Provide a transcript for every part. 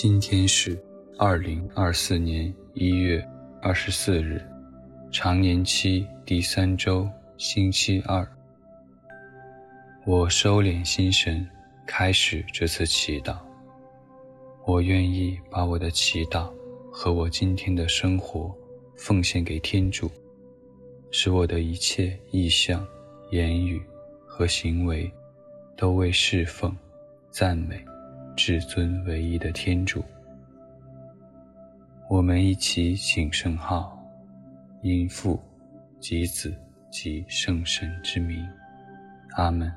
今天是二零二四年一月二十四日，常年期第三周，星期二。我收敛心神，开始这次祈祷。我愿意把我的祈祷和我今天的生活奉献给天主，使我的一切意向、言语和行为都为侍奉、赞美。至尊唯一的天主，我们一起请圣号，因父及子及圣神之名，阿门。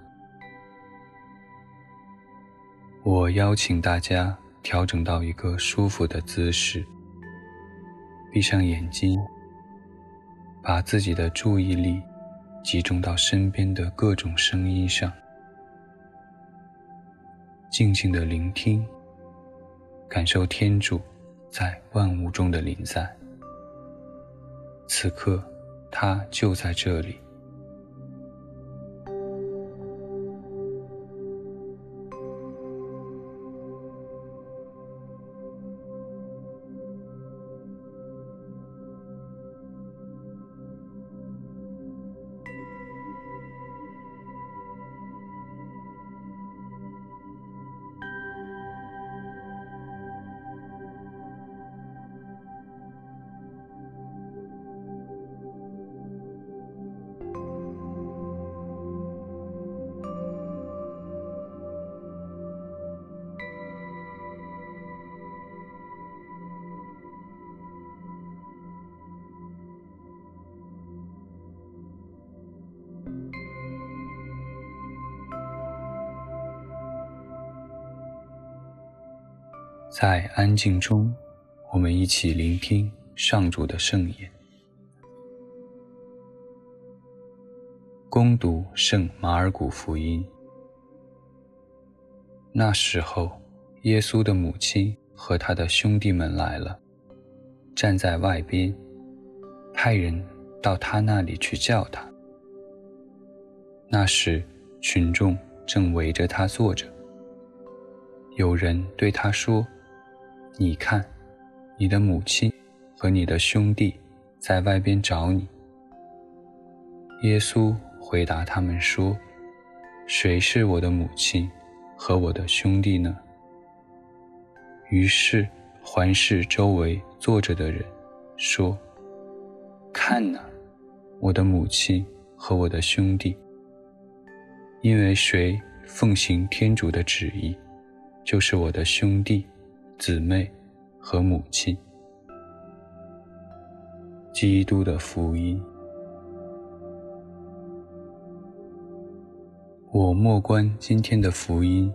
我邀请大家调整到一个舒服的姿势，闭上眼睛，把自己的注意力集中到身边的各种声音上。静静的聆听，感受天主在万物中的临在。此刻，他就在这里。在安静中，我们一起聆听上主的圣言。恭读圣马尔谷福音。那时候，耶稣的母亲和他的兄弟们来了，站在外边，派人到他那里去叫他。那时，群众正围着他坐着。有人对他说。你看，你的母亲和你的兄弟在外边找你。耶稣回答他们说：“谁是我的母亲和我的兄弟呢？”于是环视周围坐着的人，说：“看哪，我的母亲和我的兄弟。因为谁奉行天主的旨意，就是我的兄弟。”姊妹和母亲，基督的福音。我默观今天的福音，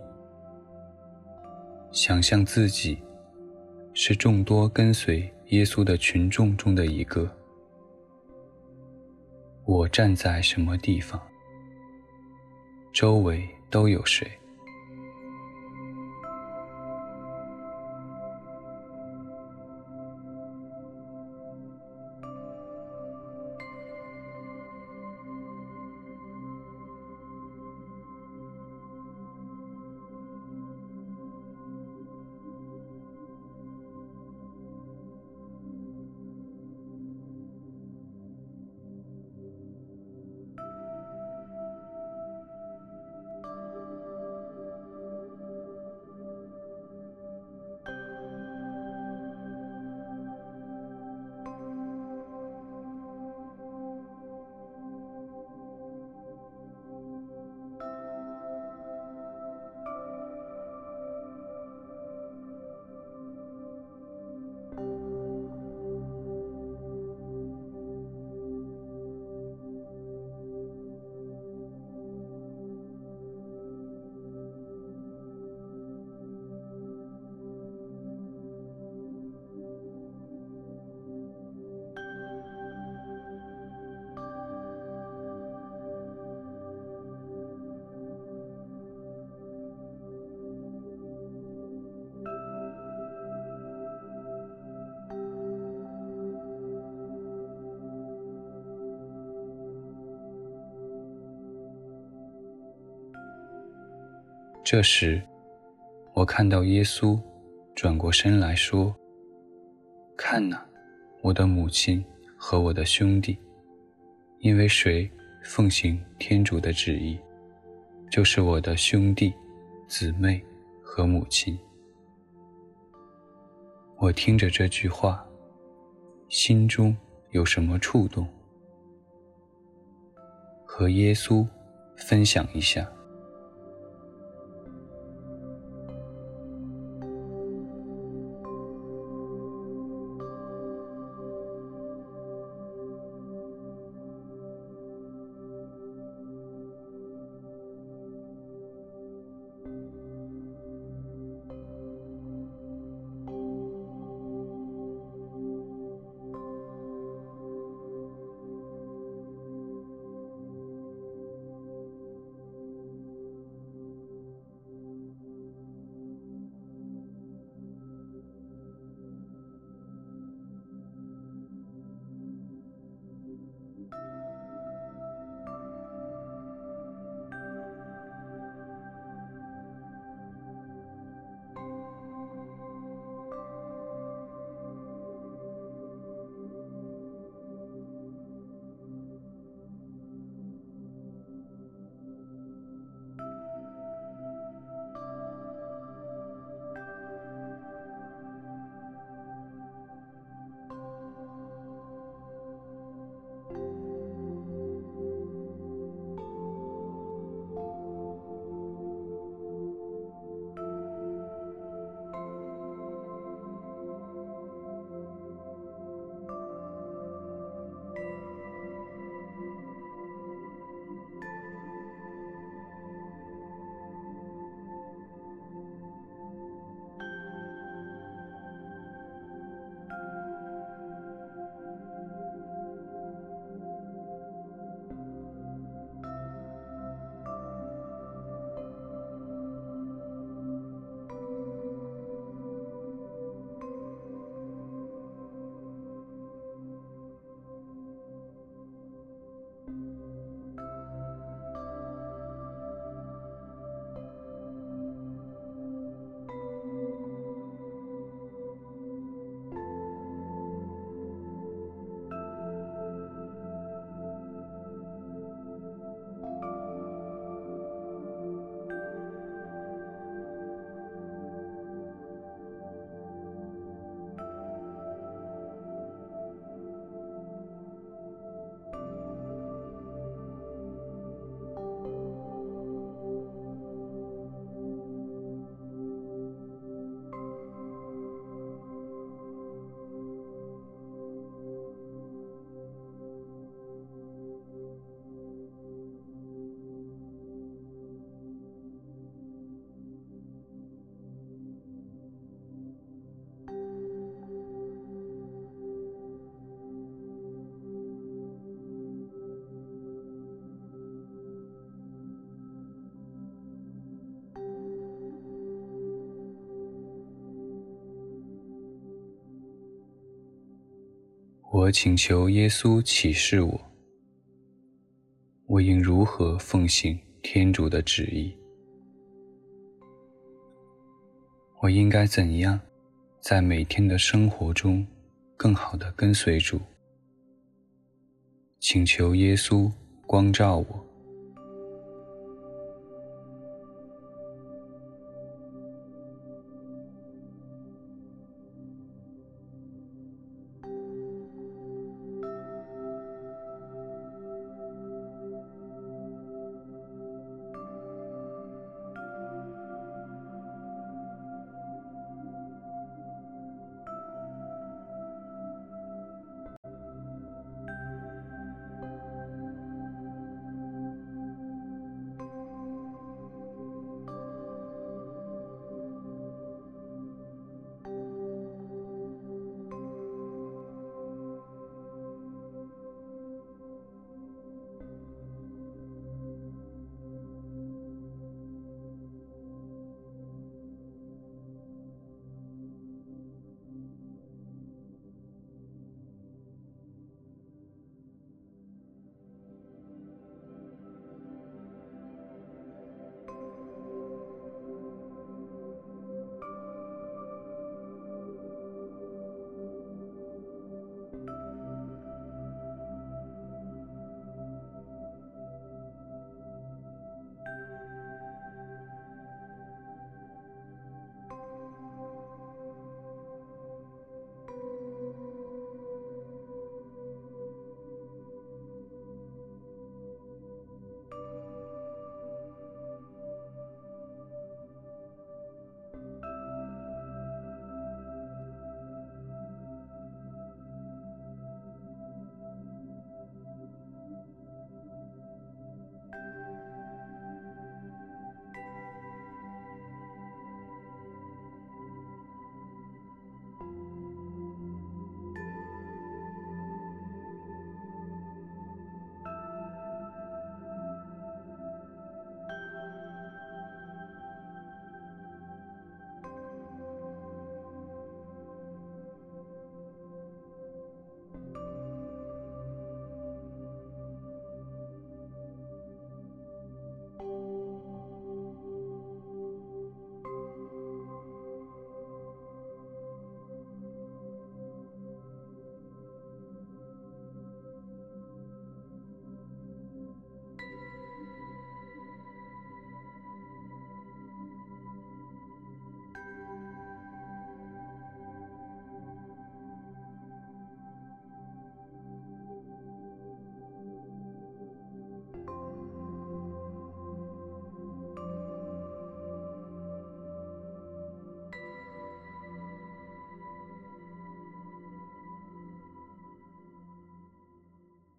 想象自己是众多跟随耶稣的群众中的一个。我站在什么地方？周围都有谁？这时，我看到耶稣转过身来说：“看哪，我的母亲和我的兄弟，因为谁奉行天主的旨意，就是我的兄弟、姊妹和母亲。”我听着这句话，心中有什么触动？和耶稣分享一下。我请求耶稣启示我，我应如何奉行天主的旨意？我应该怎样在每天的生活中更好地跟随主？请求耶稣光照我。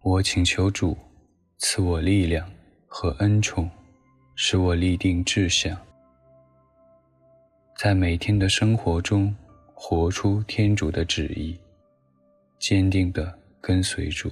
我请求主赐我力量和恩宠，使我立定志向，在每天的生活中活出天主的旨意，坚定地跟随主。